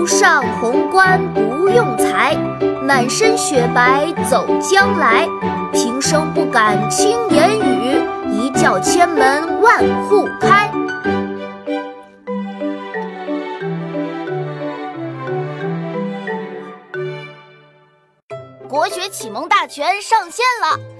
头上红冠不用裁，满身雪白走将来。平生不敢轻言语，一叫千门万户开。国学启蒙大全上线了！